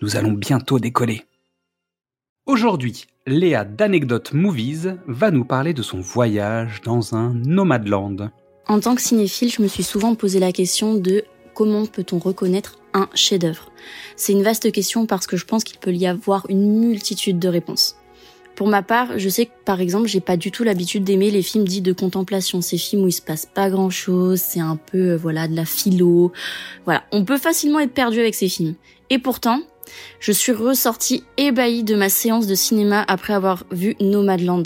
nous allons bientôt décoller. Aujourd'hui, Léa d'Anecdote Movies va nous parler de son voyage dans un nomadland. En tant que cinéphile, je me suis souvent posé la question de comment peut-on reconnaître un chef-d'œuvre? C'est une vaste question parce que je pense qu'il peut y avoir une multitude de réponses. Pour ma part, je sais que par exemple, j'ai pas du tout l'habitude d'aimer les films dits de contemplation, ces films où il se passe pas grand-chose, c'est un peu euh, voilà, de la philo. Voilà, on peut facilement être perdu avec ces films. Et pourtant, je suis ressortie ébahie de ma séance de cinéma après avoir vu Nomadland.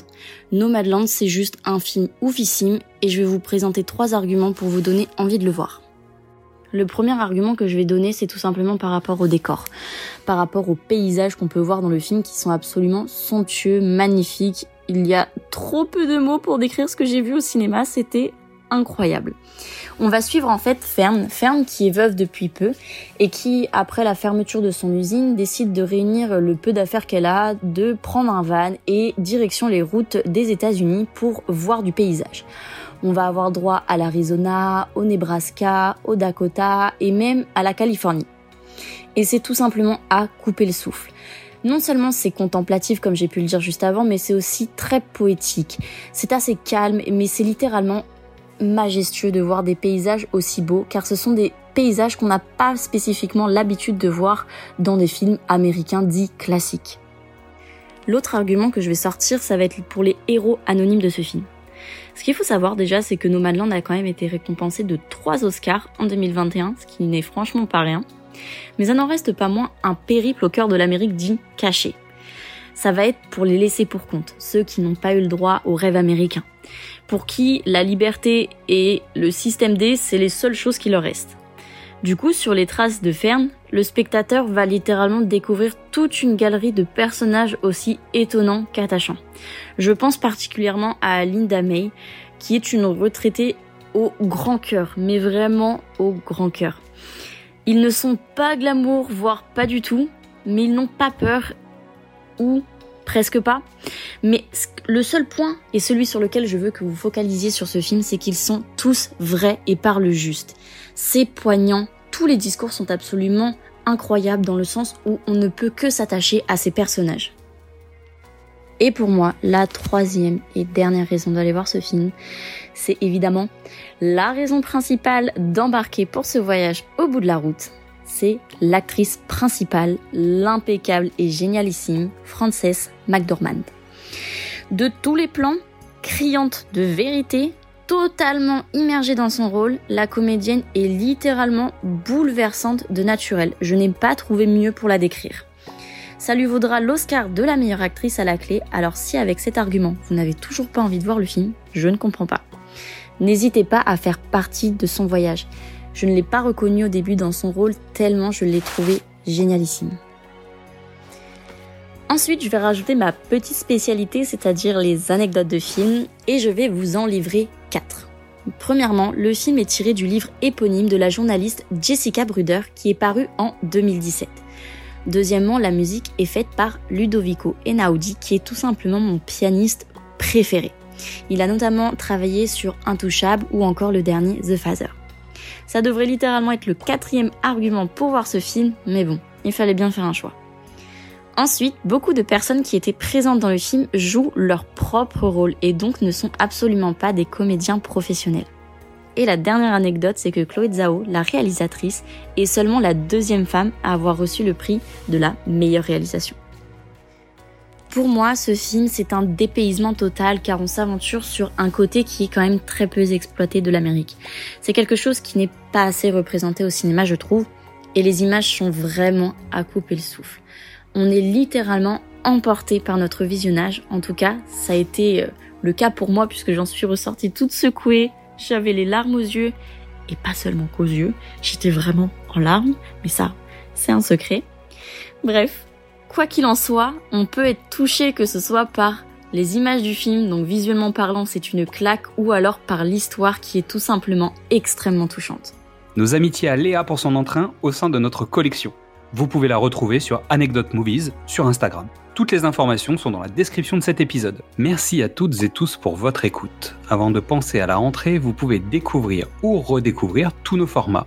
Nomadland, c'est juste un film oufissime et je vais vous présenter trois arguments pour vous donner envie de le voir. Le premier argument que je vais donner, c'est tout simplement par rapport au décor, par rapport aux paysages qu'on peut voir dans le film qui sont absolument somptueux, magnifiques. Il y a trop peu de mots pour décrire ce que j'ai vu au cinéma, c'était incroyable. On va suivre en fait Fern, Fern qui est veuve depuis peu et qui, après la fermeture de son usine, décide de réunir le peu d'affaires qu'elle a, de prendre un van et direction les routes des États-Unis pour voir du paysage. On va avoir droit à l'Arizona, au Nebraska, au Dakota et même à la Californie. Et c'est tout simplement à couper le souffle. Non seulement c'est contemplatif comme j'ai pu le dire juste avant, mais c'est aussi très poétique. C'est assez calme, mais c'est littéralement majestueux de voir des paysages aussi beaux, car ce sont des paysages qu'on n'a pas spécifiquement l'habitude de voir dans des films américains dits classiques. L'autre argument que je vais sortir, ça va être pour les héros anonymes de ce film. Ce qu'il faut savoir déjà, c'est que Nomadland a quand même été récompensé de 3 Oscars en 2021, ce qui n'est franchement pas rien. Mais ça n'en reste pas moins un périple au cœur de l'Amérique dit caché. Ça va être pour les laisser pour compte, ceux qui n'ont pas eu le droit au rêve américain pour qui la liberté et le système D, c'est les seules choses qui leur restent. Du coup, sur les traces de Fern, le spectateur va littéralement découvrir toute une galerie de personnages aussi étonnants qu'attachants. Je pense particulièrement à Linda May, qui est une retraitée au grand cœur, mais vraiment au grand cœur. Ils ne sont pas glamour, voire pas du tout, mais ils n'ont pas peur ou presque pas. Mais le seul point, et celui sur lequel je veux que vous focalisiez sur ce film, c'est qu'ils sont tous vrais et parlent juste. C'est poignant, tous les discours sont absolument incroyables dans le sens où on ne peut que s'attacher à ces personnages. Et pour moi, la troisième et dernière raison d'aller voir ce film, c'est évidemment la raison principale d'embarquer pour ce voyage au bout de la route, c'est l'actrice principale, l'impeccable et génialissime Frances McDormand. De tous les plans, criante de vérité, totalement immergée dans son rôle, la comédienne est littéralement bouleversante de naturel. Je n'ai pas trouvé mieux pour la décrire. Ça lui vaudra l'Oscar de la meilleure actrice à la clé, alors si avec cet argument vous n'avez toujours pas envie de voir le film, je ne comprends pas. N'hésitez pas à faire partie de son voyage. Je ne l'ai pas reconnu au début dans son rôle tellement je l'ai trouvé génialissime. Ensuite, je vais rajouter ma petite spécialité, c'est-à-dire les anecdotes de film, et je vais vous en livrer 4. Premièrement, le film est tiré du livre éponyme de la journaliste Jessica Bruder qui est paru en 2017. Deuxièmement, la musique est faite par Ludovico Einaudi qui est tout simplement mon pianiste préféré. Il a notamment travaillé sur Intouchable ou encore le dernier The Father. Ça devrait littéralement être le quatrième argument pour voir ce film, mais bon, il fallait bien faire un choix. Ensuite, beaucoup de personnes qui étaient présentes dans le film jouent leur propre rôle et donc ne sont absolument pas des comédiens professionnels. Et la dernière anecdote, c'est que Chloé Zhao, la réalisatrice, est seulement la deuxième femme à avoir reçu le prix de la meilleure réalisation. Pour moi, ce film, c'est un dépaysement total car on s'aventure sur un côté qui est quand même très peu exploité de l'Amérique. C'est quelque chose qui n'est pas assez représenté au cinéma, je trouve. Et les images sont vraiment à couper le souffle. On est littéralement emporté par notre visionnage. En tout cas, ça a été euh, le cas pour moi puisque j'en suis ressortie toute secouée. J'avais les larmes aux yeux et pas seulement qu'aux yeux. J'étais vraiment en larmes, mais ça, c'est un secret. Bref, quoi qu'il en soit, on peut être touché que ce soit par les images du film, donc visuellement parlant, c'est une claque, ou alors par l'histoire qui est tout simplement extrêmement touchante. Nos amitiés à Léa pour son entrain au sein de notre collection. Vous pouvez la retrouver sur Anecdote Movies sur Instagram. Toutes les informations sont dans la description de cet épisode. Merci à toutes et tous pour votre écoute. Avant de penser à la rentrée, vous pouvez découvrir ou redécouvrir tous nos formats.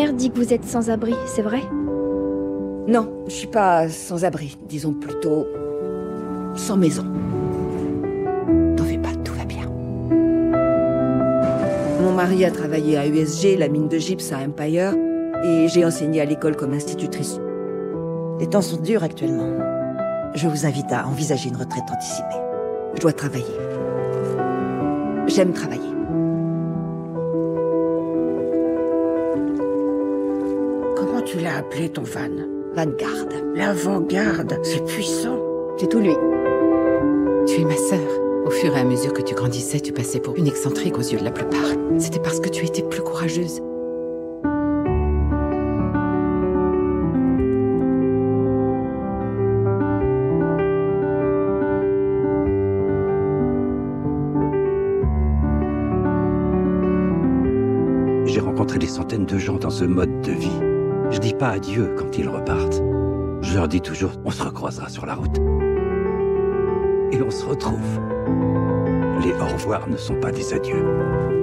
Mère dit que vous êtes sans abri, c'est vrai? Non, je suis pas sans abri, disons plutôt sans maison. T'en fais pas, tout va bien. Mon mari a travaillé à USG, la mine de gypse à Empire, et j'ai enseigné à l'école comme institutrice. Les temps sont durs actuellement. Je vous invite à envisager une retraite anticipée. Je dois travailler. J'aime travailler. Tu l'as appelé ton van Vanguard. L'avant-garde, c'est puissant. C'est tout lui. Tu es ma sœur. Au fur et à mesure que tu grandissais, tu passais pour une excentrique aux yeux de la plupart. C'était parce que tu étais plus courageuse. J'ai rencontré des centaines de gens dans ce mode de vie. Je dis pas adieu quand ils repartent. Je leur dis toujours, on se recroisera sur la route. Et on se retrouve. Les au revoir ne sont pas des adieux.